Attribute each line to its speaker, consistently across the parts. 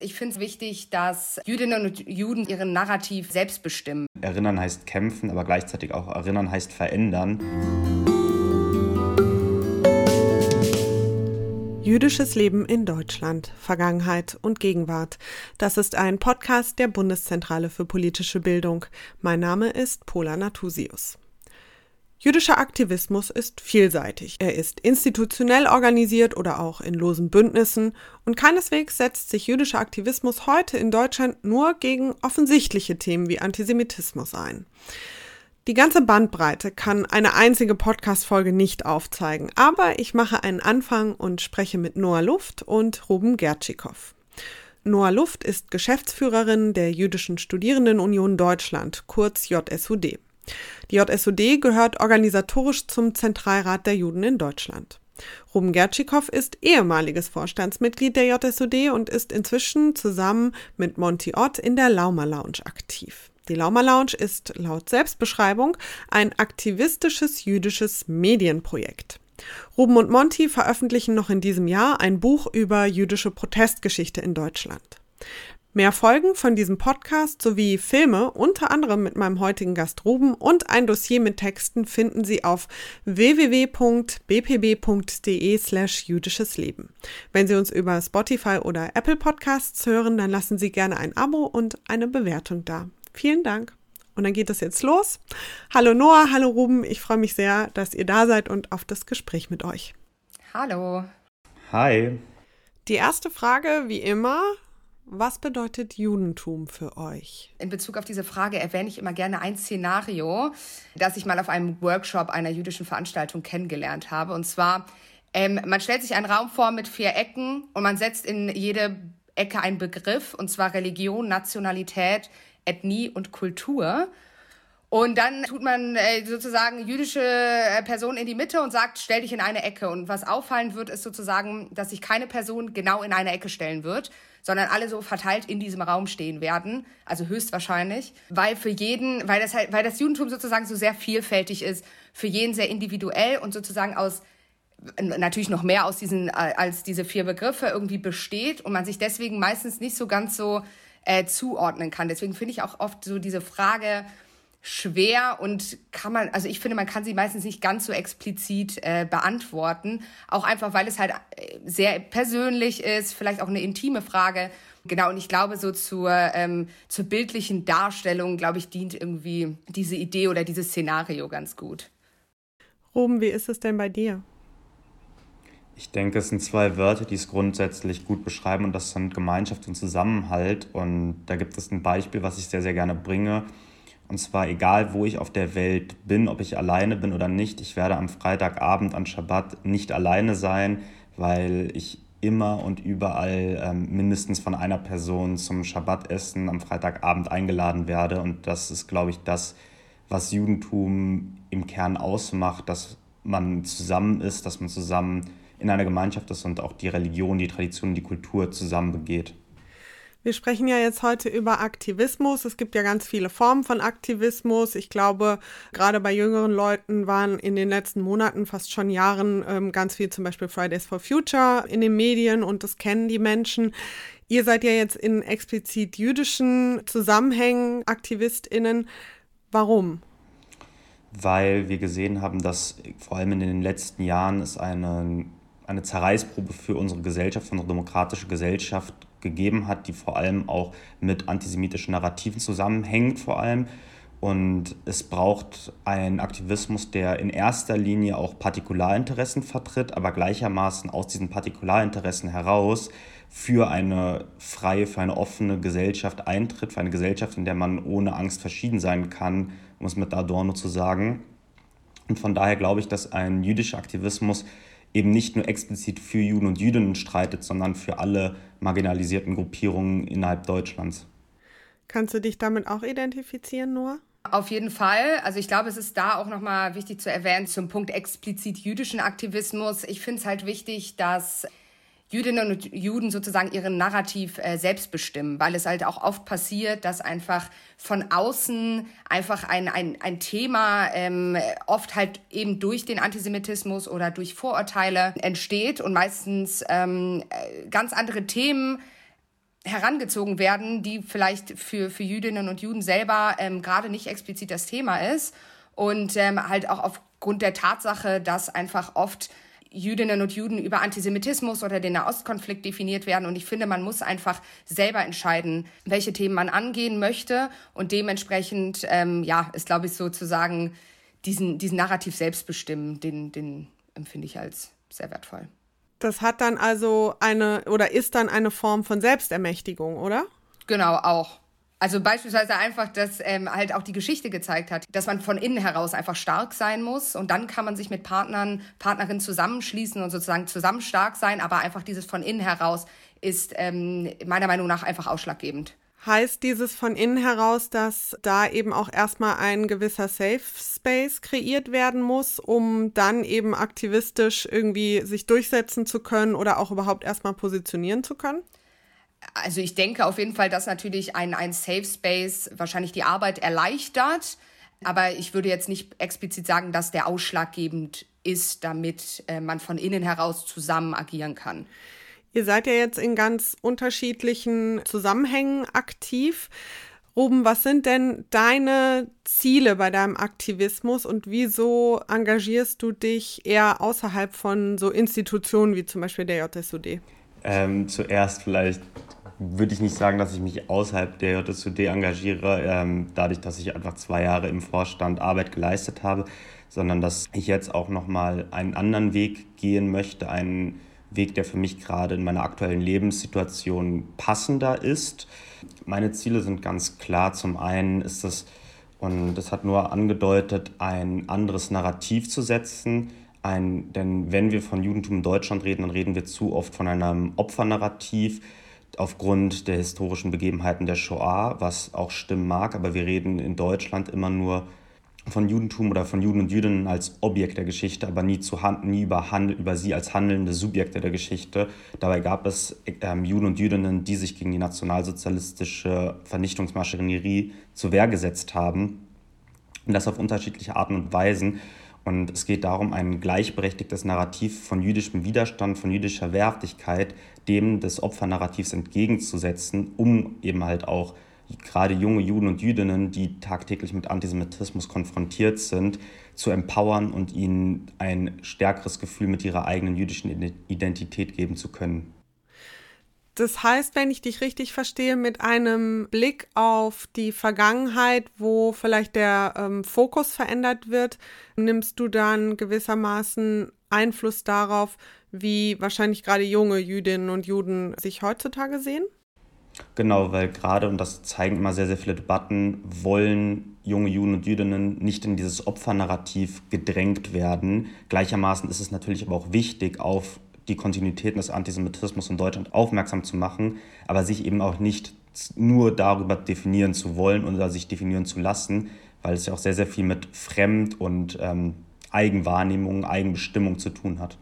Speaker 1: Ich finde es wichtig, dass Jüdinnen und Juden ihren Narrativ selbst bestimmen.
Speaker 2: Erinnern heißt kämpfen, aber gleichzeitig auch erinnern heißt verändern.
Speaker 3: Jüdisches Leben in Deutschland, Vergangenheit und Gegenwart. Das ist ein Podcast der Bundeszentrale für politische Bildung. Mein Name ist Pola Natusius. Jüdischer Aktivismus ist vielseitig. Er ist institutionell organisiert oder auch in losen Bündnissen und keineswegs setzt sich jüdischer Aktivismus heute in Deutschland nur gegen offensichtliche Themen wie Antisemitismus ein. Die ganze Bandbreite kann eine einzige Podcast-Folge nicht aufzeigen, aber ich mache einen Anfang und spreche mit Noah Luft und Ruben Gertschikow. Noah Luft ist Geschäftsführerin der Jüdischen Studierendenunion Deutschland, kurz JSUD. Die JSUD gehört organisatorisch zum Zentralrat der Juden in Deutschland. Ruben Gertschikow ist ehemaliges Vorstandsmitglied der JSUD und ist inzwischen zusammen mit Monty Ott in der Lauma Lounge aktiv. Die Lauma Lounge ist laut Selbstbeschreibung ein aktivistisches jüdisches Medienprojekt. Ruben und Monty veröffentlichen noch in diesem Jahr ein Buch über jüdische Protestgeschichte in Deutschland. Mehr Folgen von diesem Podcast sowie Filme, unter anderem mit meinem heutigen Gast Ruben und ein Dossier mit Texten finden Sie auf www.bpb.de slash jüdisches Leben. Wenn Sie uns über Spotify oder Apple Podcasts hören, dann lassen Sie gerne ein Abo und eine Bewertung da. Vielen Dank. Und dann geht es jetzt los. Hallo Noah, hallo Ruben. Ich freue mich sehr, dass ihr da seid und auf das Gespräch mit euch.
Speaker 1: Hallo.
Speaker 2: Hi.
Speaker 3: Die erste Frage, wie immer, was bedeutet Judentum für euch?
Speaker 1: In Bezug auf diese Frage erwähne ich immer gerne ein Szenario, das ich mal auf einem Workshop einer jüdischen Veranstaltung kennengelernt habe. Und zwar, ähm, man stellt sich einen Raum vor mit vier Ecken und man setzt in jede Ecke einen Begriff, und zwar Religion, Nationalität, Ethnie und Kultur. Und dann tut man äh, sozusagen jüdische äh, Personen in die Mitte und sagt, stell dich in eine Ecke. Und was auffallen wird, ist sozusagen, dass sich keine Person genau in eine Ecke stellen wird, sondern alle so verteilt in diesem Raum stehen werden, also höchstwahrscheinlich, weil für jeden, weil das halt, weil das Judentum sozusagen so sehr vielfältig ist, für jeden sehr individuell und sozusagen aus natürlich noch mehr aus diesen als diese vier Begriffe irgendwie besteht und man sich deswegen meistens nicht so ganz so äh, zuordnen kann. Deswegen finde ich auch oft so diese Frage schwer und kann man, also ich finde, man kann sie meistens nicht ganz so explizit äh, beantworten. Auch einfach, weil es halt äh, sehr persönlich ist, vielleicht auch eine intime Frage. Genau, und ich glaube, so zur, ähm, zur bildlichen Darstellung, glaube ich, dient irgendwie diese Idee oder dieses Szenario ganz gut.
Speaker 3: Ruben, wie ist es denn bei dir?
Speaker 2: Ich denke, es sind zwei Wörter, die es grundsätzlich gut beschreiben und das sind Gemeinschaft und Zusammenhalt. Und da gibt es ein Beispiel, was ich sehr, sehr gerne bringe. Und zwar egal, wo ich auf der Welt bin, ob ich alleine bin oder nicht, ich werde am Freitagabend an Schabbat nicht alleine sein, weil ich immer und überall ähm, mindestens von einer Person zum Schabbatessen am Freitagabend eingeladen werde. Und das ist, glaube ich, das, was Judentum im Kern ausmacht, dass man zusammen ist, dass man zusammen in einer Gemeinschaft ist und auch die Religion, die Tradition, die Kultur zusammen begeht.
Speaker 3: Wir sprechen ja jetzt heute über Aktivismus. Es gibt ja ganz viele Formen von Aktivismus. Ich glaube, gerade bei jüngeren Leuten waren in den letzten Monaten, fast schon Jahren, ähm, ganz viel zum Beispiel Fridays for Future in den Medien und das kennen die Menschen. Ihr seid ja jetzt in explizit jüdischen Zusammenhängen AktivistInnen. Warum?
Speaker 2: Weil wir gesehen haben, dass vor allem in den letzten Jahren es eine, eine Zerreißprobe für unsere Gesellschaft, für unsere demokratische Gesellschaft gegeben hat, die vor allem auch mit antisemitischen Narrativen zusammenhängt vor allem. Und es braucht einen Aktivismus, der in erster Linie auch Partikularinteressen vertritt, aber gleichermaßen aus diesen Partikularinteressen heraus für eine freie, für eine offene Gesellschaft eintritt, für eine Gesellschaft, in der man ohne Angst verschieden sein kann, um es mit Adorno zu sagen. Und von daher glaube ich, dass ein jüdischer Aktivismus eben nicht nur explizit für Juden und Jüdinnen streitet, sondern für alle marginalisierten Gruppierungen innerhalb Deutschlands.
Speaker 3: Kannst du dich damit auch identifizieren, Noah?
Speaker 1: Auf jeden Fall. Also ich glaube, es ist da auch nochmal wichtig zu erwähnen zum Punkt explizit jüdischen Aktivismus. Ich finde es halt wichtig, dass Jüdinnen und Juden sozusagen ihren Narrativ äh, selbst bestimmen, weil es halt auch oft passiert, dass einfach von außen einfach ein, ein, ein Thema ähm, oft halt eben durch den Antisemitismus oder durch Vorurteile entsteht und meistens ähm, äh, ganz andere Themen herangezogen werden, die vielleicht für, für Jüdinnen und Juden selber ähm, gerade nicht explizit das Thema ist. Und ähm, halt auch aufgrund der Tatsache, dass einfach oft Jüdinnen und Juden über Antisemitismus oder den Nahostkonflikt definiert werden. Und ich finde, man muss einfach selber entscheiden, welche Themen man angehen möchte. Und dementsprechend, ähm, ja, ist, glaube ich, sozusagen diesen, diesen Narrativ selbst bestimmen, den, den empfinde ich als sehr wertvoll.
Speaker 3: Das hat dann also eine oder ist dann eine Form von Selbstermächtigung, oder?
Speaker 1: Genau, auch. Also beispielsweise einfach, dass ähm, halt auch die Geschichte gezeigt hat, dass man von innen heraus einfach stark sein muss und dann kann man sich mit Partnern, Partnerinnen zusammenschließen und sozusagen zusammen stark sein, aber einfach dieses von innen heraus ist ähm, meiner Meinung nach einfach ausschlaggebend.
Speaker 3: Heißt dieses von innen heraus, dass da eben auch erstmal ein gewisser Safe Space kreiert werden muss, um dann eben aktivistisch irgendwie sich durchsetzen zu können oder auch überhaupt erstmal positionieren zu können?
Speaker 1: Also ich denke auf jeden Fall, dass natürlich ein, ein Safe Space wahrscheinlich die Arbeit erleichtert. Aber ich würde jetzt nicht explizit sagen, dass der ausschlaggebend ist, damit äh, man von innen heraus zusammen agieren kann.
Speaker 3: Ihr seid ja jetzt in ganz unterschiedlichen Zusammenhängen aktiv. Ruben, was sind denn deine Ziele bei deinem Aktivismus und wieso engagierst du dich eher außerhalb von so Institutionen wie zum Beispiel der JSUD?
Speaker 2: Ähm, zuerst vielleicht würde ich nicht sagen, dass ich mich außerhalb der JSUD engagiere, ähm, dadurch, dass ich einfach zwei Jahre im Vorstand Arbeit geleistet habe, sondern dass ich jetzt auch nochmal einen anderen Weg gehen möchte, einen Weg, der für mich gerade in meiner aktuellen Lebenssituation passender ist. Meine Ziele sind ganz klar. Zum einen ist es, und das hat nur angedeutet, ein anderes Narrativ zu setzen, ein, denn wenn wir von Judentum in Deutschland reden, dann reden wir zu oft von einem Opfernarrativ aufgrund der historischen Begebenheiten der Shoah, was auch stimmen mag, aber wir reden in Deutschland immer nur von Judentum oder von Juden und Jüdinnen als Objekt der Geschichte, aber nie, zu, nie über, Handel, über sie als handelnde Subjekte der Geschichte. Dabei gab es ähm, Juden und Jüdinnen, die sich gegen die nationalsozialistische Vernichtungsmaschinerie zur Wehr gesetzt haben. Und das auf unterschiedliche Arten und Weisen. Und es geht darum, ein gleichberechtigtes Narrativ von jüdischem Widerstand, von jüdischer Wehrhaftigkeit dem des Opfernarrativs entgegenzusetzen, um eben halt auch gerade junge Juden und Jüdinnen, die tagtäglich mit Antisemitismus konfrontiert sind, zu empowern und ihnen ein stärkeres Gefühl mit ihrer eigenen jüdischen Identität geben zu können.
Speaker 3: Das heißt, wenn ich dich richtig verstehe, mit einem Blick auf die Vergangenheit, wo vielleicht der ähm, Fokus verändert wird, nimmst du dann gewissermaßen Einfluss darauf, wie wahrscheinlich gerade junge Jüdinnen und Juden sich heutzutage sehen?
Speaker 2: Genau, weil gerade, und das zeigen immer sehr, sehr viele Debatten, wollen junge Juden und Jüdinnen nicht in dieses Opfernarrativ gedrängt werden. Gleichermaßen ist es natürlich aber auch wichtig, auf die Kontinuitäten des Antisemitismus in Deutschland aufmerksam zu machen, aber sich eben auch nicht nur darüber definieren zu wollen oder sich definieren zu lassen, weil es ja auch sehr, sehr viel mit Fremd- und ähm, Eigenwahrnehmung, Eigenbestimmung zu tun hat.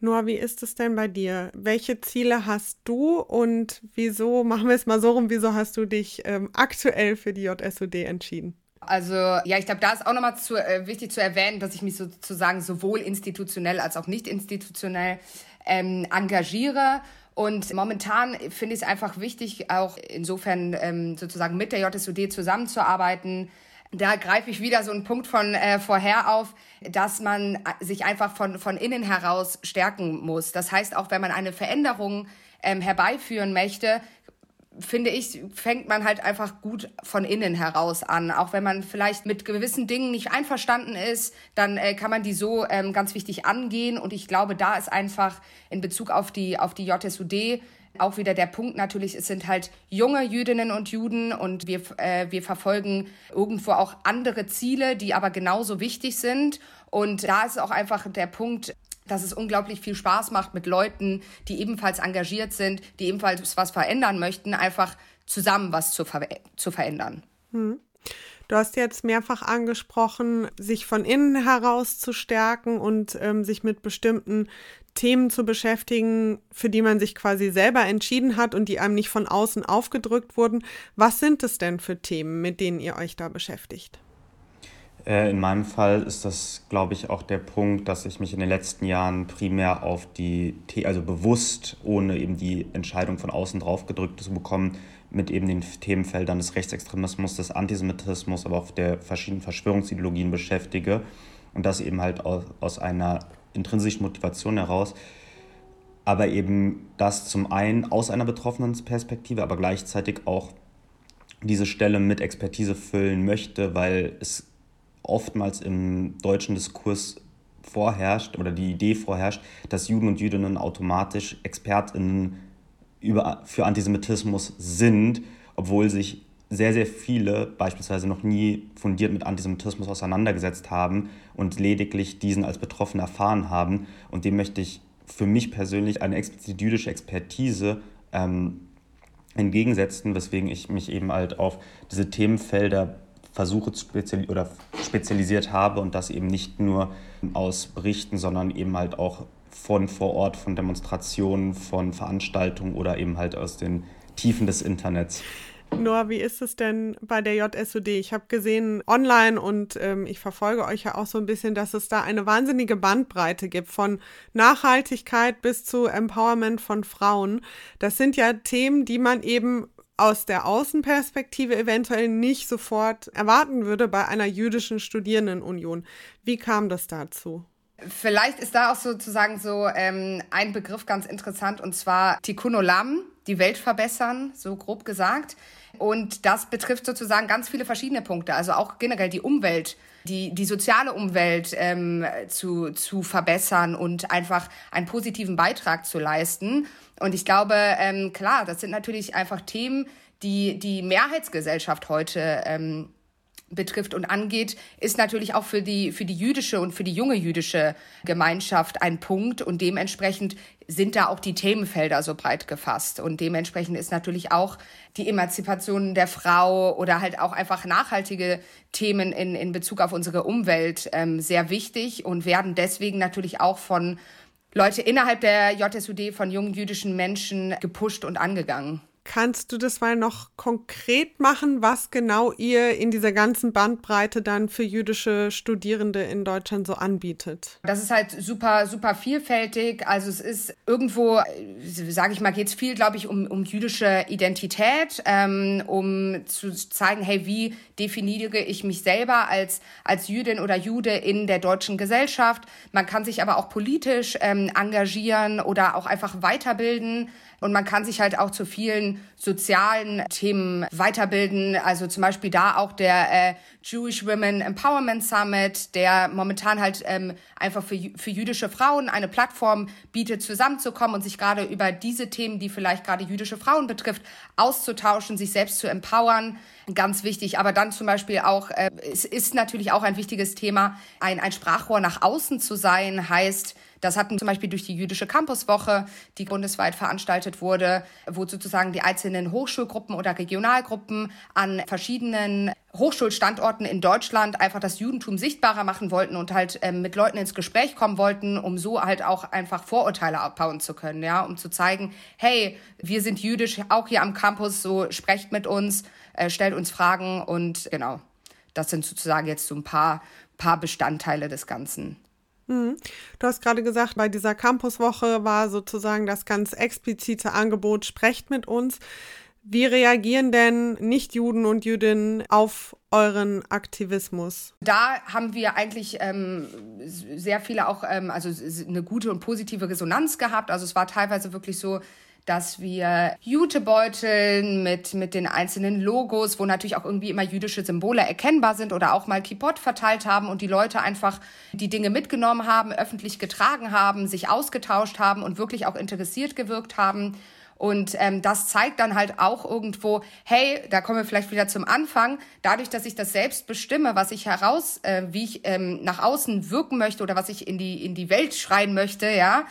Speaker 3: Noah, wie ist es denn bei dir? Welche Ziele hast du und wieso, machen wir es mal so rum, wieso hast du dich ähm, aktuell für die JSUD entschieden?
Speaker 1: Also ja, ich glaube, da ist auch nochmal zu, äh, wichtig zu erwähnen, dass ich mich sozusagen sowohl institutionell als auch nicht institutionell ähm, engagiere. Und momentan finde ich es einfach wichtig, auch insofern ähm, sozusagen mit der JSUD zusammenzuarbeiten, da greife ich wieder so einen Punkt von äh, vorher auf, dass man äh, sich einfach von, von innen heraus stärken muss. Das heißt, auch wenn man eine Veränderung ähm, herbeiführen möchte, finde ich, fängt man halt einfach gut von innen heraus an. Auch wenn man vielleicht mit gewissen Dingen nicht einverstanden ist, dann äh, kann man die so ähm, ganz wichtig angehen. Und ich glaube, da ist einfach in Bezug auf die, auf die JSUD auch wieder der Punkt natürlich, es sind halt junge Jüdinnen und Juden und wir, äh, wir verfolgen irgendwo auch andere Ziele, die aber genauso wichtig sind. Und da ist auch einfach der Punkt, dass es unglaublich viel Spaß macht mit Leuten, die ebenfalls engagiert sind, die ebenfalls was verändern möchten, einfach zusammen was zu, ver zu verändern. Hm.
Speaker 3: Du hast jetzt mehrfach angesprochen, sich von innen heraus zu stärken und ähm, sich mit bestimmten Themen zu beschäftigen, für die man sich quasi selber entschieden hat und die einem nicht von außen aufgedrückt wurden. Was sind es denn für Themen, mit denen ihr euch da beschäftigt?
Speaker 2: Äh, in meinem Fall ist das, glaube ich, auch der Punkt, dass ich mich in den letzten Jahren primär auf die, also bewusst, ohne eben die Entscheidung von außen draufgedrückt zu bekommen, mit eben den Themenfeldern des Rechtsextremismus, des Antisemitismus, aber auch der verschiedenen Verschwörungsideologien beschäftige. Und das eben halt aus, aus einer intrinsischen Motivation heraus. Aber eben das zum einen aus einer betroffenen Perspektive, aber gleichzeitig auch diese Stelle mit Expertise füllen möchte, weil es oftmals im deutschen Diskurs vorherrscht oder die Idee vorherrscht, dass Juden und Jüdinnen automatisch ExpertInnen über, für Antisemitismus sind, obwohl sich sehr, sehr viele beispielsweise noch nie fundiert mit Antisemitismus auseinandergesetzt haben und lediglich diesen als Betroffene erfahren haben. Und dem möchte ich für mich persönlich eine explizit jüdische Expertise ähm, entgegensetzen, weswegen ich mich eben halt auf diese Themenfelder versuche speziali oder spezialisiert habe und das eben nicht nur aus Berichten, sondern eben halt auch von vor Ort, von Demonstrationen, von Veranstaltungen oder eben halt aus den Tiefen des Internets.
Speaker 3: Noah, wie ist es denn bei der JSUD? Ich habe gesehen online und ähm, ich verfolge euch ja auch so ein bisschen, dass es da eine wahnsinnige Bandbreite gibt von Nachhaltigkeit bis zu Empowerment von Frauen. Das sind ja Themen, die man eben aus der Außenperspektive eventuell nicht sofort erwarten würde bei einer jüdischen Studierendenunion. Wie kam das dazu?
Speaker 1: Vielleicht ist da auch sozusagen so ähm, ein Begriff ganz interessant und zwar Tikkun Olam, die Welt verbessern, so grob gesagt. Und das betrifft sozusagen ganz viele verschiedene Punkte, also auch generell die Umwelt, die, die soziale Umwelt ähm, zu, zu verbessern und einfach einen positiven Beitrag zu leisten. Und ich glaube, ähm, klar, das sind natürlich einfach Themen, die die Mehrheitsgesellschaft heute ähm, betrifft und angeht, ist natürlich auch für die, für die jüdische und für die junge jüdische Gemeinschaft ein Punkt und dementsprechend sind da auch die Themenfelder so breit gefasst und dementsprechend ist natürlich auch die Emanzipation der Frau oder halt auch einfach nachhaltige Themen in, in Bezug auf unsere Umwelt ähm, sehr wichtig und werden deswegen natürlich auch von Leute innerhalb der JSUD, von jungen jüdischen Menschen gepusht und angegangen.
Speaker 3: Kannst du das mal noch konkret machen, was genau ihr in dieser ganzen Bandbreite dann für jüdische Studierende in Deutschland so anbietet?
Speaker 1: Das ist halt super, super vielfältig. Also es ist irgendwo, sage ich mal, geht es viel, glaube ich, um, um jüdische Identität, ähm, um zu zeigen, hey, wie definiere ich mich selber als, als Jüdin oder Jude in der deutschen Gesellschaft. Man kann sich aber auch politisch ähm, engagieren oder auch einfach weiterbilden. Und man kann sich halt auch zu vielen sozialen Themen weiterbilden. Also zum Beispiel da auch der äh, Jewish Women Empowerment Summit, der momentan halt ähm, einfach für, für jüdische Frauen eine Plattform bietet, zusammenzukommen und sich gerade über diese Themen, die vielleicht gerade jüdische Frauen betrifft, auszutauschen, sich selbst zu empowern. Ganz wichtig. Aber dann zum Beispiel auch, äh, es ist natürlich auch ein wichtiges Thema, ein, ein Sprachrohr nach außen zu sein, heißt, das hatten zum Beispiel durch die jüdische Campuswoche, die bundesweit veranstaltet wurde, wo sozusagen die einzelnen Hochschulgruppen oder Regionalgruppen an verschiedenen Hochschulstandorten in Deutschland einfach das Judentum sichtbarer machen wollten und halt ähm, mit Leuten ins Gespräch kommen wollten, um so halt auch einfach Vorurteile abbauen zu können, ja, um zu zeigen, hey, wir sind jüdisch, auch hier am Campus, so sprecht mit uns, äh, stellt uns Fragen und genau, das sind sozusagen jetzt so ein paar, paar Bestandteile des Ganzen.
Speaker 3: Mhm. Du hast gerade gesagt, bei dieser Campuswoche war sozusagen das ganz explizite Angebot, sprecht mit uns. Wie reagieren denn Nichtjuden und Jüdinnen auf euren Aktivismus?
Speaker 1: Da haben wir eigentlich ähm, sehr viele auch, ähm, also eine gute und positive Resonanz gehabt. Also es war teilweise wirklich so, dass wir Jutebeuteln mit, mit den einzelnen Logos, wo natürlich auch irgendwie immer jüdische Symbole erkennbar sind oder auch mal Kippot verteilt haben und die Leute einfach die Dinge mitgenommen haben, öffentlich getragen haben, sich ausgetauscht haben und wirklich auch interessiert gewirkt haben. Und ähm, das zeigt dann halt auch irgendwo, hey, da kommen wir vielleicht wieder zum Anfang, dadurch, dass ich das selbst bestimme, was ich heraus, äh, wie ich ähm, nach außen wirken möchte oder was ich in die, in die Welt schreien möchte, ja,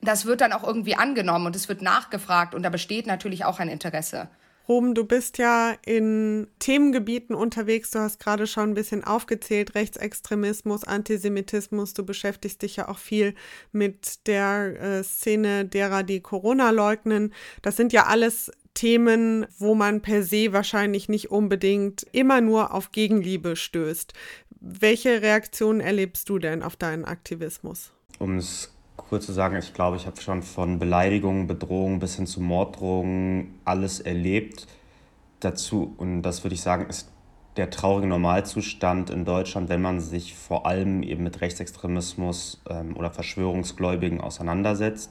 Speaker 1: das wird dann auch irgendwie angenommen und es wird nachgefragt und da besteht natürlich auch ein Interesse.
Speaker 3: Ruben, du bist ja in Themengebieten unterwegs. Du hast gerade schon ein bisschen aufgezählt, Rechtsextremismus, Antisemitismus. Du beschäftigst dich ja auch viel mit der äh, Szene derer, die Corona leugnen. Das sind ja alles Themen, wo man per se wahrscheinlich nicht unbedingt immer nur auf Gegenliebe stößt. welche Reaktionen erlebst du denn auf deinen Aktivismus?
Speaker 2: Um es kurz zu sagen, ich glaube, ich habe schon von Beleidigungen, Bedrohungen bis hin zu Morddrohungen alles erlebt. Dazu, und das würde ich sagen, ist der traurige Normalzustand in Deutschland, wenn man sich vor allem eben mit Rechtsextremismus ähm, oder Verschwörungsgläubigen auseinandersetzt.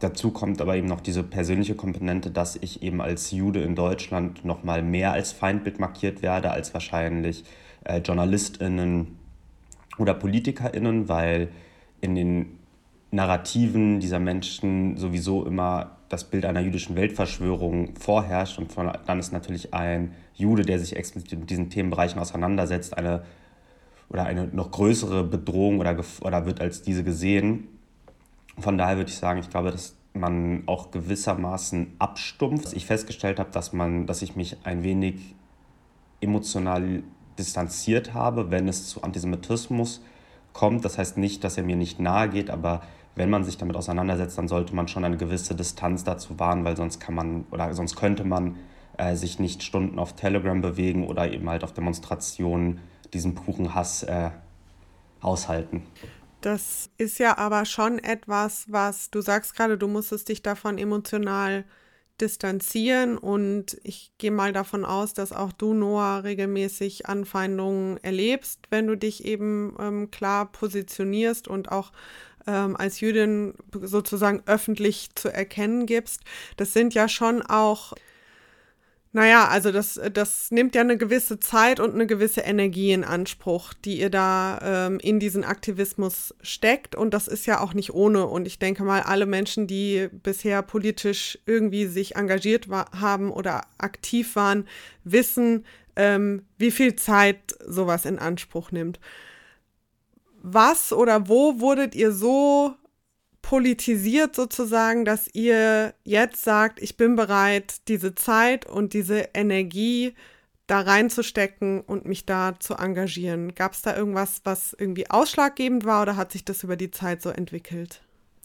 Speaker 2: Dazu kommt aber eben noch diese persönliche Komponente, dass ich eben als Jude in Deutschland noch mal mehr als Feindbild markiert werde als wahrscheinlich äh, JournalistInnen oder PolitikerInnen, weil in den Narrativen dieser Menschen sowieso immer das Bild einer jüdischen Weltverschwörung vorherrscht und von, dann ist natürlich ein Jude, der sich explizit mit diesen Themenbereichen auseinandersetzt, eine oder eine noch größere Bedrohung oder, oder wird als diese gesehen. Von daher würde ich sagen, ich glaube, dass man auch gewissermaßen abstumpft. Ich festgestellt habe, dass man, dass ich mich ein wenig emotional distanziert habe, wenn es zu Antisemitismus kommt. Das heißt nicht, dass er mir nicht nahe geht, aber wenn man sich damit auseinandersetzt, dann sollte man schon eine gewisse Distanz dazu wahren, weil sonst kann man oder sonst könnte man äh, sich nicht Stunden auf Telegram bewegen oder eben halt auf Demonstrationen diesen puren Hass äh, aushalten.
Speaker 3: Das ist ja aber schon etwas, was du sagst gerade, du musstest dich davon emotional distanzieren und ich gehe mal davon aus, dass auch du, Noah, regelmäßig Anfeindungen erlebst, wenn du dich eben ähm, klar positionierst und auch ähm, als Jüdin sozusagen öffentlich zu erkennen gibst. Das sind ja schon auch naja, also das, das nimmt ja eine gewisse Zeit und eine gewisse Energie in Anspruch, die ihr da ähm, in diesen Aktivismus steckt. Und das ist ja auch nicht ohne. Und ich denke mal, alle Menschen, die bisher politisch irgendwie sich engagiert haben oder aktiv waren, wissen, ähm, wie viel Zeit sowas in Anspruch nimmt. Was oder wo wurdet ihr so politisiert sozusagen, dass ihr jetzt sagt, ich bin bereit, diese Zeit und diese Energie da reinzustecken und mich da zu engagieren. Gab es da irgendwas, was irgendwie ausschlaggebend war oder hat sich das über die Zeit so entwickelt?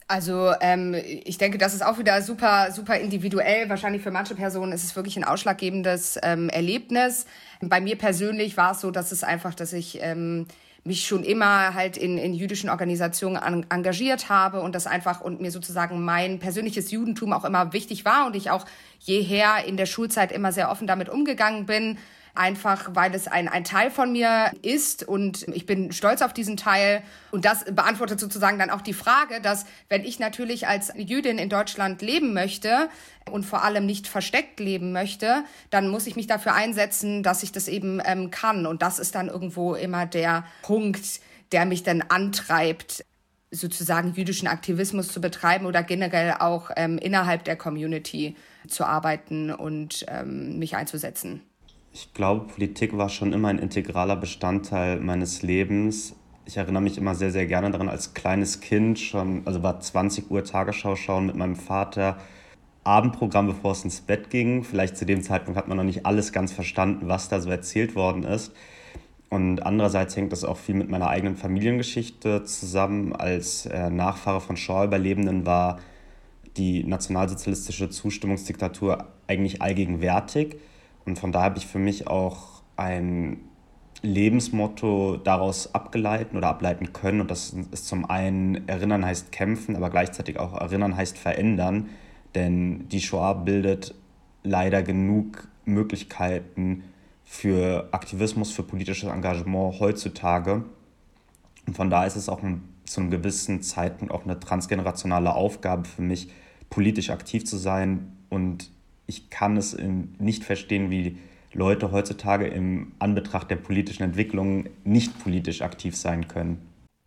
Speaker 1: Also ähm, ich denke, das ist auch wieder super, super individuell. Wahrscheinlich für manche Personen ist es wirklich ein ausschlaggebendes ähm, Erlebnis. Bei mir persönlich war es so, dass es einfach, dass ich ähm, mich schon immer halt in, in jüdischen Organisationen an, engagiert habe und das einfach und mir sozusagen mein persönliches Judentum auch immer wichtig war und ich auch jeher in der Schulzeit immer sehr offen damit umgegangen bin einfach weil es ein, ein Teil von mir ist und ich bin stolz auf diesen Teil. Und das beantwortet sozusagen dann auch die Frage, dass wenn ich natürlich als Jüdin in Deutschland leben möchte und vor allem nicht versteckt leben möchte, dann muss ich mich dafür einsetzen, dass ich das eben ähm, kann. Und das ist dann irgendwo immer der Punkt, der mich dann antreibt, sozusagen jüdischen Aktivismus zu betreiben oder generell auch ähm, innerhalb der Community zu arbeiten und ähm, mich einzusetzen.
Speaker 2: Ich glaube, Politik war schon immer ein integraler Bestandteil meines Lebens. Ich erinnere mich immer sehr, sehr gerne daran, als kleines Kind schon, also war 20 Uhr Tagesschau schauen mit meinem Vater, Abendprogramm, bevor es ins Bett ging. Vielleicht zu dem Zeitpunkt hat man noch nicht alles ganz verstanden, was da so erzählt worden ist. Und andererseits hängt das auch viel mit meiner eigenen Familiengeschichte zusammen. Als äh, Nachfahre von Shaw-Überlebenden war die nationalsozialistische Zustimmungsdiktatur eigentlich allgegenwärtig. Und von daher habe ich für mich auch ein Lebensmotto daraus abgeleiten oder ableiten können. Und das ist zum einen Erinnern heißt kämpfen, aber gleichzeitig auch Erinnern heißt verändern. Denn die Shoah bildet leider genug Möglichkeiten für Aktivismus, für politisches Engagement heutzutage. Und von daher ist es auch ein, zu einem gewissen Zeitpunkt auch eine transgenerationale Aufgabe für mich, politisch aktiv zu sein und ich kann es nicht verstehen, wie Leute heutzutage im Anbetracht der politischen Entwicklung nicht politisch aktiv sein können.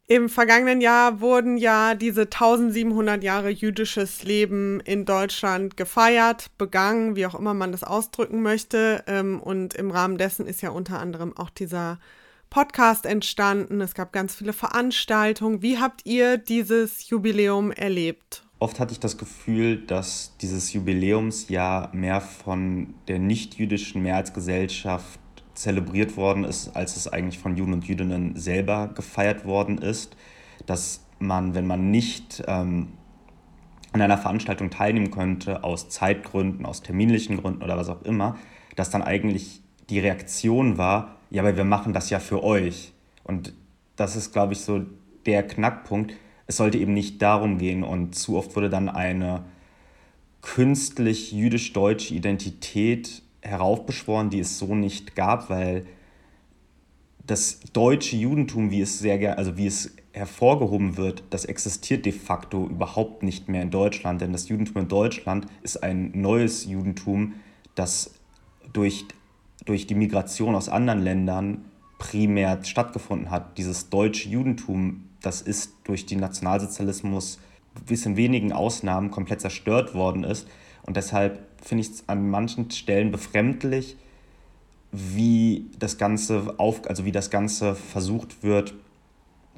Speaker 3: Im vergangenen Jahr wurden ja diese 1700 Jahre jüdisches Leben in Deutschland gefeiert, begangen, wie auch immer man das ausdrücken möchte. Ähm, und im Rahmen dessen ist ja unter anderem auch dieser Podcast entstanden. Es gab ganz viele Veranstaltungen. Wie habt ihr dieses Jubiläum erlebt?
Speaker 2: Oft hatte ich das Gefühl, dass dieses Jubiläumsjahr mehr von der nicht-jüdischen Mehrheitsgesellschaft zelebriert worden ist, als es eigentlich von Juden und Jüdinnen selber gefeiert worden ist. Dass man, wenn man nicht ähm, an einer Veranstaltung teilnehmen könnte, aus Zeitgründen, aus terminlichen Gründen oder was auch immer, dass dann eigentlich die Reaktion war, ja, aber wir machen das ja für euch. Und das ist, glaube ich, so der Knackpunkt. Es sollte eben nicht darum gehen und zu oft wurde dann eine künstlich jüdisch-deutsche Identität heraufbeschworen, die es so nicht gab, weil das deutsche Judentum, wie es sehr also wie es hervorgehoben wird, das existiert de facto überhaupt nicht mehr in Deutschland, denn das Judentum in Deutschland ist ein neues Judentum, das durch, durch die Migration aus anderen Ländern primär stattgefunden hat. Dieses deutsche Judentum, das ist durch den Nationalsozialismus bis in wenigen Ausnahmen komplett zerstört worden ist. Und deshalb finde ich es an manchen Stellen befremdlich, wie das Ganze auf, also wie das Ganze versucht wird,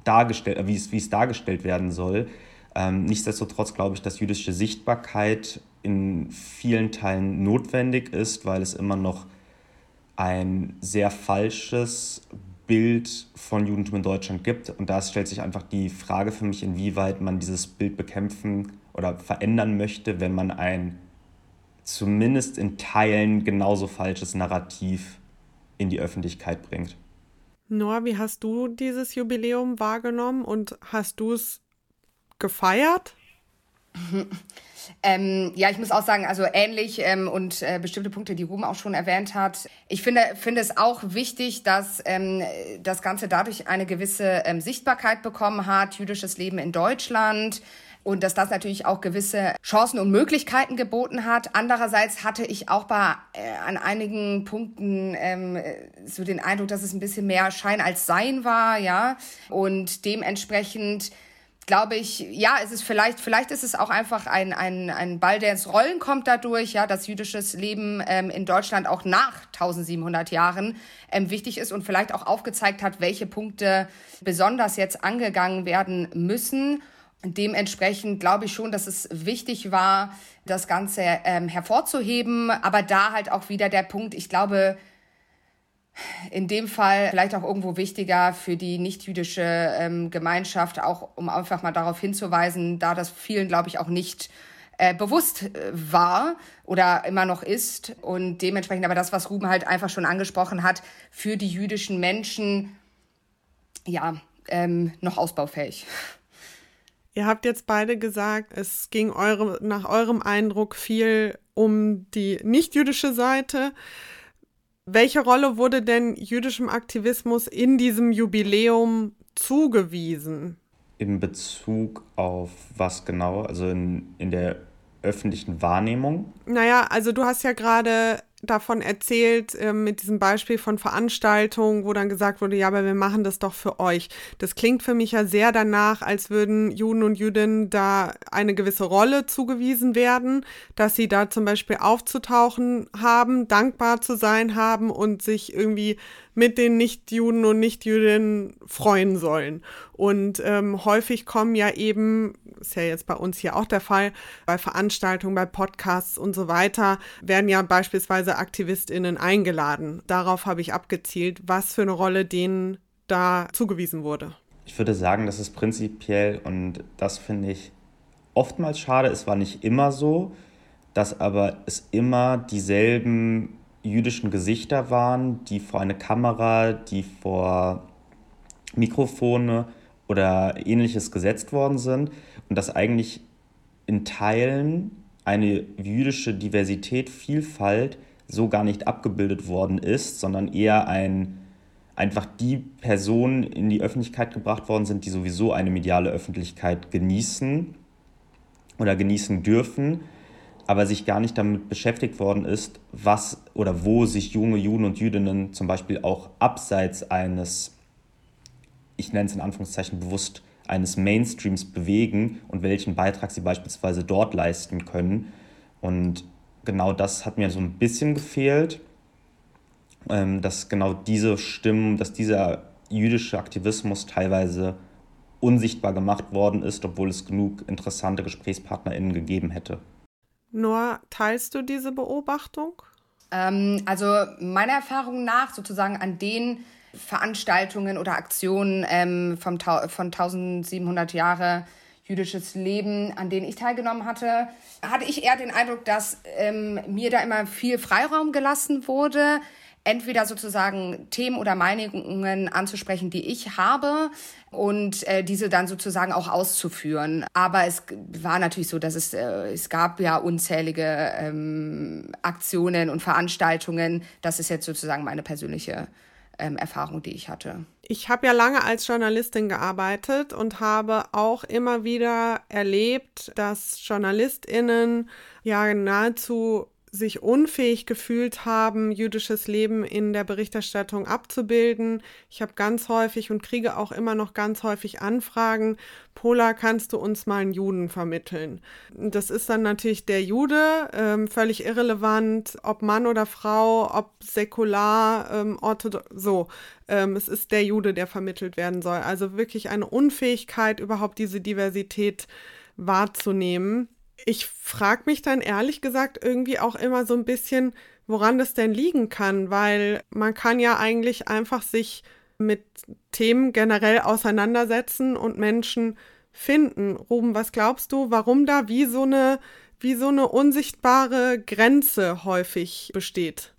Speaker 2: dargestellt, äh, wie es, wie es dargestellt werden soll. Ähm, nichtsdestotrotz glaube ich, dass jüdische Sichtbarkeit in vielen Teilen notwendig ist, weil es immer noch ein sehr falsches Bild von Judentum in Deutschland gibt. Und da stellt sich einfach die Frage für mich, inwieweit man dieses Bild bekämpfen oder verändern möchte, wenn man ein zumindest in Teilen genauso falsches Narrativ in die Öffentlichkeit bringt.
Speaker 3: Noah, wie hast du dieses Jubiläum wahrgenommen und hast du es gefeiert?
Speaker 1: Ähm, ja, ich muss auch sagen, also ähnlich ähm, und äh, bestimmte Punkte, die Ruben auch schon erwähnt hat. Ich finde, finde es auch wichtig, dass ähm, das Ganze dadurch eine gewisse ähm, Sichtbarkeit bekommen hat, jüdisches Leben in Deutschland und dass das natürlich auch gewisse Chancen und Möglichkeiten geboten hat. Andererseits hatte ich auch bei äh, an einigen Punkten ähm, so den Eindruck, dass es ein bisschen mehr Schein als Sein war, ja, und dementsprechend glaube ich, ja, es ist vielleicht, vielleicht ist es auch einfach ein, ein, ein Ball, der ins Rollen kommt dadurch, ja, dass jüdisches Leben ähm, in Deutschland auch nach 1700 Jahren ähm, wichtig ist und vielleicht auch aufgezeigt hat, welche Punkte besonders jetzt angegangen werden müssen. Dementsprechend glaube ich schon, dass es wichtig war, das Ganze ähm, hervorzuheben. Aber da halt auch wieder der Punkt, ich glaube, in dem Fall vielleicht auch irgendwo wichtiger für die nichtjüdische ähm, Gemeinschaft, auch um einfach mal darauf hinzuweisen, da das vielen, glaube ich, auch nicht äh, bewusst äh, war oder immer noch ist. Und dementsprechend aber das, was Ruben halt einfach schon angesprochen hat, für die jüdischen Menschen, ja, ähm, noch ausbaufähig.
Speaker 3: Ihr habt jetzt beide gesagt, es ging eure, nach eurem Eindruck viel um die nicht-jüdische Seite. Welche Rolle wurde denn jüdischem Aktivismus in diesem Jubiläum zugewiesen?
Speaker 2: In Bezug auf was genau? Also in, in der öffentlichen Wahrnehmung?
Speaker 3: Naja, also du hast ja gerade davon erzählt, äh, mit diesem Beispiel von Veranstaltungen, wo dann gesagt wurde, ja, aber wir machen das doch für euch. Das klingt für mich ja sehr danach, als würden Juden und Jüdinnen da eine gewisse Rolle zugewiesen werden, dass sie da zum Beispiel aufzutauchen haben, dankbar zu sein haben und sich irgendwie mit den Nichtjuden und Nichtjüdinnen freuen sollen. Und ähm, häufig kommen ja eben, ist ja jetzt bei uns hier auch der Fall, bei Veranstaltungen, bei Podcasts und so weiter, werden ja beispielsweise AktivistInnen eingeladen. Darauf habe ich abgezielt, was für eine Rolle denen da zugewiesen wurde.
Speaker 2: Ich würde sagen, das ist prinzipiell, und das finde ich oftmals schade, es war nicht immer so, dass aber es immer dieselben jüdischen Gesichter waren, die vor eine Kamera, die vor Mikrofone oder ähnliches gesetzt worden sind und dass eigentlich in Teilen eine jüdische Diversität, Vielfalt so gar nicht abgebildet worden ist, sondern eher ein, einfach die Personen in die Öffentlichkeit gebracht worden sind, die sowieso eine mediale Öffentlichkeit genießen oder genießen dürfen aber sich gar nicht damit beschäftigt worden ist, was oder wo sich junge Juden und Jüdinnen zum Beispiel auch abseits eines, ich nenne es in Anführungszeichen bewusst, eines Mainstreams bewegen und welchen Beitrag sie beispielsweise dort leisten können. Und genau das hat mir so ein bisschen gefehlt, ähm, dass genau diese Stimmen, dass dieser jüdische Aktivismus teilweise unsichtbar gemacht worden ist, obwohl es genug interessante GesprächspartnerInnen gegeben hätte.
Speaker 3: Noah, teilst du diese Beobachtung?
Speaker 1: Ähm, also meiner Erfahrung nach sozusagen an den Veranstaltungen oder Aktionen ähm, vom von 1700 Jahre jüdisches Leben, an denen ich teilgenommen hatte, hatte ich eher den Eindruck, dass ähm, mir da immer viel Freiraum gelassen wurde. entweder sozusagen Themen oder Meinungen anzusprechen, die ich habe und äh, diese dann sozusagen auch auszuführen. Aber es war natürlich so, dass es, äh, es gab ja unzählige ähm, Aktionen und Veranstaltungen. Das ist jetzt sozusagen meine persönliche ähm, Erfahrung, die ich hatte.
Speaker 3: Ich habe ja lange als Journalistin gearbeitet und habe auch immer wieder erlebt, dass Journalistinnen ja nahezu sich unfähig gefühlt haben, jüdisches Leben in der Berichterstattung abzubilden. Ich habe ganz häufig und kriege auch immer noch ganz häufig Anfragen, Pola, kannst du uns mal einen Juden vermitteln? Das ist dann natürlich der Jude, ähm, völlig irrelevant, ob Mann oder Frau, ob säkular, ähm, orthodox, so. Ähm, es ist der Jude, der vermittelt werden soll. Also wirklich eine Unfähigkeit, überhaupt diese Diversität wahrzunehmen ich frage mich dann ehrlich gesagt irgendwie auch immer so ein bisschen, woran das denn liegen kann, weil man kann ja eigentlich einfach sich mit Themen generell auseinandersetzen und Menschen finden. Ruben, was glaubst du, warum da wie so eine, wie so eine unsichtbare Grenze häufig besteht?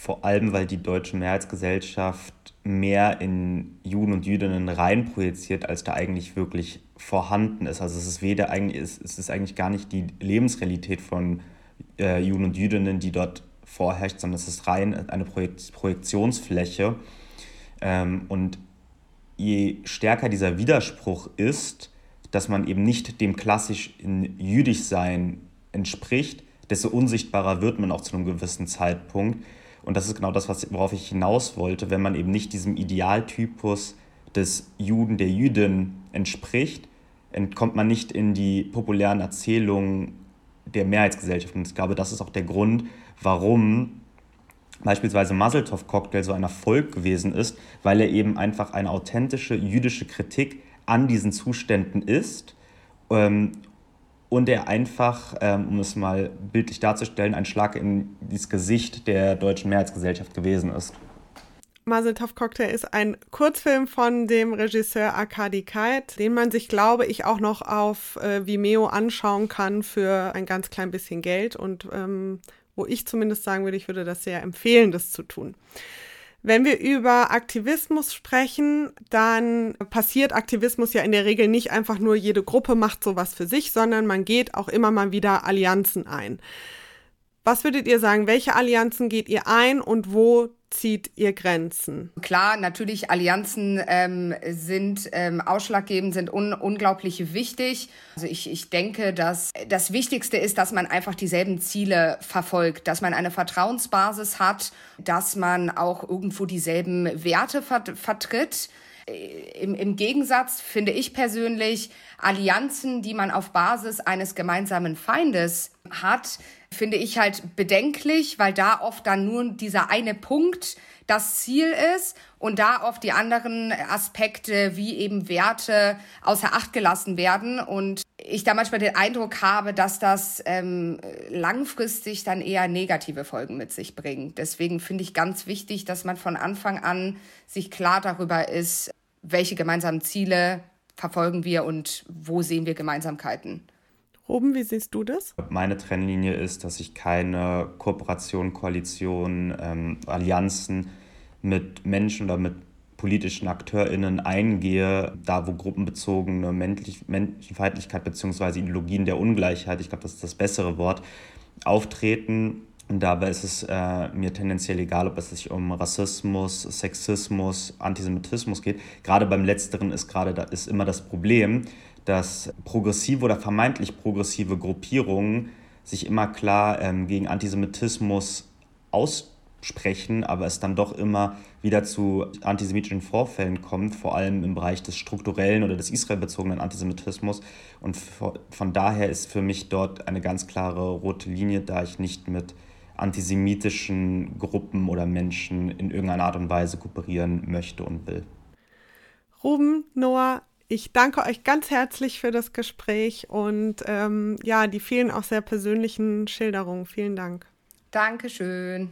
Speaker 2: Vor allem, weil die deutsche Mehrheitsgesellschaft mehr in Juden und Jüdinnen reinprojiziert, als da eigentlich wirklich vorhanden ist. Also es ist weder eigentlich, es ist eigentlich gar nicht die Lebensrealität von äh, Juden und Jüdinnen, die dort vorherrscht, sondern es ist rein eine Projekt Projektionsfläche. Ähm, und je stärker dieser Widerspruch ist, dass man eben nicht dem klassisch jüdisch sein entspricht, desto unsichtbarer wird man auch zu einem gewissen Zeitpunkt. Und das ist genau das, worauf ich hinaus wollte, wenn man eben nicht diesem Idealtypus des Juden, der Jüdin entspricht, entkommt man nicht in die populären Erzählungen der Mehrheitsgesellschaft. Und ich glaube, das ist auch der Grund, warum beispielsweise Muzzletov Cocktail so ein Erfolg gewesen ist, weil er eben einfach eine authentische jüdische Kritik an diesen Zuständen ist ähm, und er einfach, ähm, um es mal bildlich darzustellen, ein Schlag in das Gesicht der deutschen Mehrheitsgesellschaft gewesen ist.
Speaker 3: Mazeltov Cocktail ist ein Kurzfilm von dem Regisseur Arkadi Kait, den man sich, glaube ich, auch noch auf äh, Vimeo anschauen kann für ein ganz klein bisschen Geld und ähm, wo ich zumindest sagen würde, ich würde das sehr empfehlen, das zu tun. Wenn wir über Aktivismus sprechen, dann passiert Aktivismus ja in der Regel nicht einfach nur, jede Gruppe macht sowas für sich, sondern man geht auch immer mal wieder Allianzen ein. Was würdet ihr sagen, welche Allianzen geht ihr ein und wo zieht ihr Grenzen?
Speaker 1: Klar, natürlich, Allianzen ähm, sind ähm, ausschlaggebend, sind un unglaublich wichtig. Also ich, ich denke, dass das Wichtigste ist, dass man einfach dieselben Ziele verfolgt, dass man eine Vertrauensbasis hat, dass man auch irgendwo dieselben Werte vert vertritt. Äh, Im, Im Gegensatz finde ich persönlich Allianzen, die man auf Basis eines gemeinsamen Feindes hat, finde ich halt bedenklich, weil da oft dann nur dieser eine Punkt das Ziel ist und da oft die anderen Aspekte wie eben Werte außer Acht gelassen werden und ich da manchmal den Eindruck habe, dass das ähm, langfristig dann eher negative Folgen mit sich bringt. Deswegen finde ich ganz wichtig, dass man von Anfang an sich klar darüber ist, welche gemeinsamen Ziele verfolgen wir und wo sehen wir Gemeinsamkeiten.
Speaker 3: Ruben, wie siehst du das?
Speaker 2: Meine Trennlinie ist, dass ich keine Kooperation, Koalition, ähm, Allianzen mit Menschen oder mit politischen AkteurInnen eingehe, da wo gruppenbezogene Menschenfeindlichkeit bzw. Ideologien der Ungleichheit, ich glaube, das ist das bessere Wort, auftreten. Und dabei ist es äh, mir tendenziell egal, ob es sich um Rassismus, Sexismus, Antisemitismus geht. Gerade beim Letzteren ist gerade da ist immer das Problem, dass progressive oder vermeintlich progressive Gruppierungen sich immer klar ähm, gegen Antisemitismus aussprechen, aber es dann doch immer wieder zu antisemitischen Vorfällen kommt, vor allem im Bereich des strukturellen oder des israelbezogenen Antisemitismus. Und von daher ist für mich dort eine ganz klare rote Linie, da ich nicht mit antisemitischen Gruppen oder Menschen in irgendeiner Art und Weise kooperieren möchte und will.
Speaker 3: Ruben, Noah, ich danke euch ganz herzlich für das Gespräch und ähm, ja, die vielen auch sehr persönlichen Schilderungen. Vielen Dank.
Speaker 1: Dankeschön.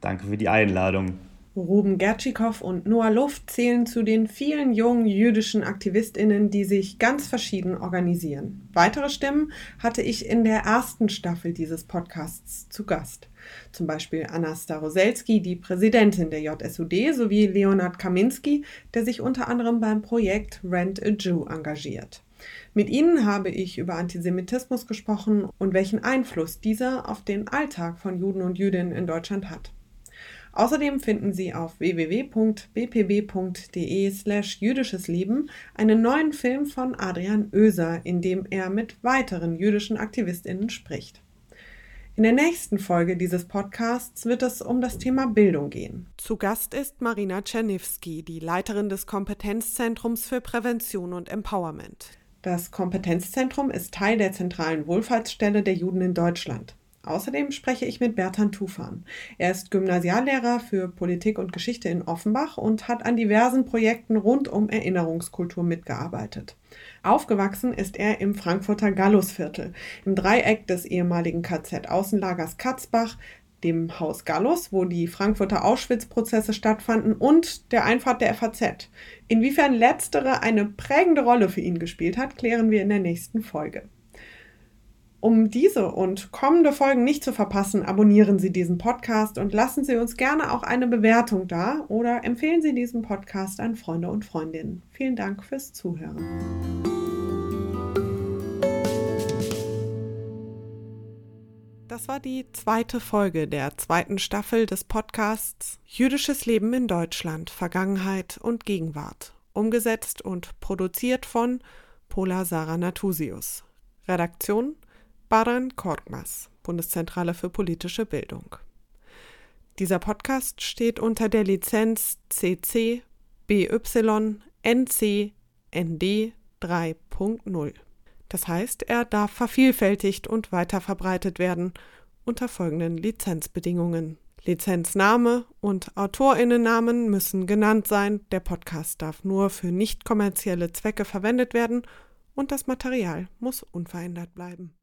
Speaker 2: Danke für die Einladung.
Speaker 3: Ruben Gertschikow und Noah Luft zählen zu den vielen jungen jüdischen AktivistInnen, die sich ganz verschieden organisieren. Weitere Stimmen hatte ich in der ersten Staffel dieses Podcasts zu Gast. Zum Beispiel Anna Staroselski, die Präsidentin der JSUD, sowie Leonard Kaminski, der sich unter anderem beim Projekt Rent a Jew engagiert. Mit ihnen habe ich über Antisemitismus gesprochen und welchen Einfluss dieser auf den Alltag von Juden und Jüdinnen in Deutschland hat. Außerdem finden Sie auf www.bpb.de slash jüdisches Leben einen neuen Film von Adrian Oeser, in dem er mit weiteren jüdischen AktivistInnen spricht. In der nächsten Folge dieses Podcasts wird es um das Thema Bildung gehen. Zu Gast ist Marina Czerniewski, die Leiterin des Kompetenzzentrums für Prävention und Empowerment. Das Kompetenzzentrum ist Teil der zentralen Wohlfahrtsstelle der Juden in Deutschland. Außerdem spreche ich mit Bertan Tufan. Er ist Gymnasiallehrer für Politik und Geschichte in Offenbach und hat an diversen Projekten rund um Erinnerungskultur mitgearbeitet. Aufgewachsen ist er im Frankfurter Gallusviertel, im Dreieck des ehemaligen KZ-Außenlagers Katzbach, dem Haus Gallus, wo die Frankfurter Auschwitz-Prozesse stattfanden, und der Einfahrt der FAZ. Inwiefern letztere eine prägende Rolle für ihn gespielt hat, klären wir in der nächsten Folge. Um diese und kommende Folgen nicht zu verpassen, abonnieren Sie diesen Podcast und lassen Sie uns gerne auch eine Bewertung da oder empfehlen Sie diesen Podcast an Freunde und Freundinnen. Vielen Dank fürs Zuhören. Das war die zweite Folge der zweiten Staffel des Podcasts Jüdisches Leben in Deutschland, Vergangenheit und Gegenwart, umgesetzt und produziert von Pola Sarah Natusius. Redaktion Baran Korkmaz, Bundeszentrale für politische Bildung. Dieser Podcast steht unter der Lizenz CC BY NC ND 3.0. Das heißt, er darf vervielfältigt und weiterverbreitet werden unter folgenden Lizenzbedingungen. Lizenzname und Autorinnennamen müssen genannt sein, der Podcast darf nur für nicht kommerzielle Zwecke verwendet werden und das Material muss unverändert bleiben.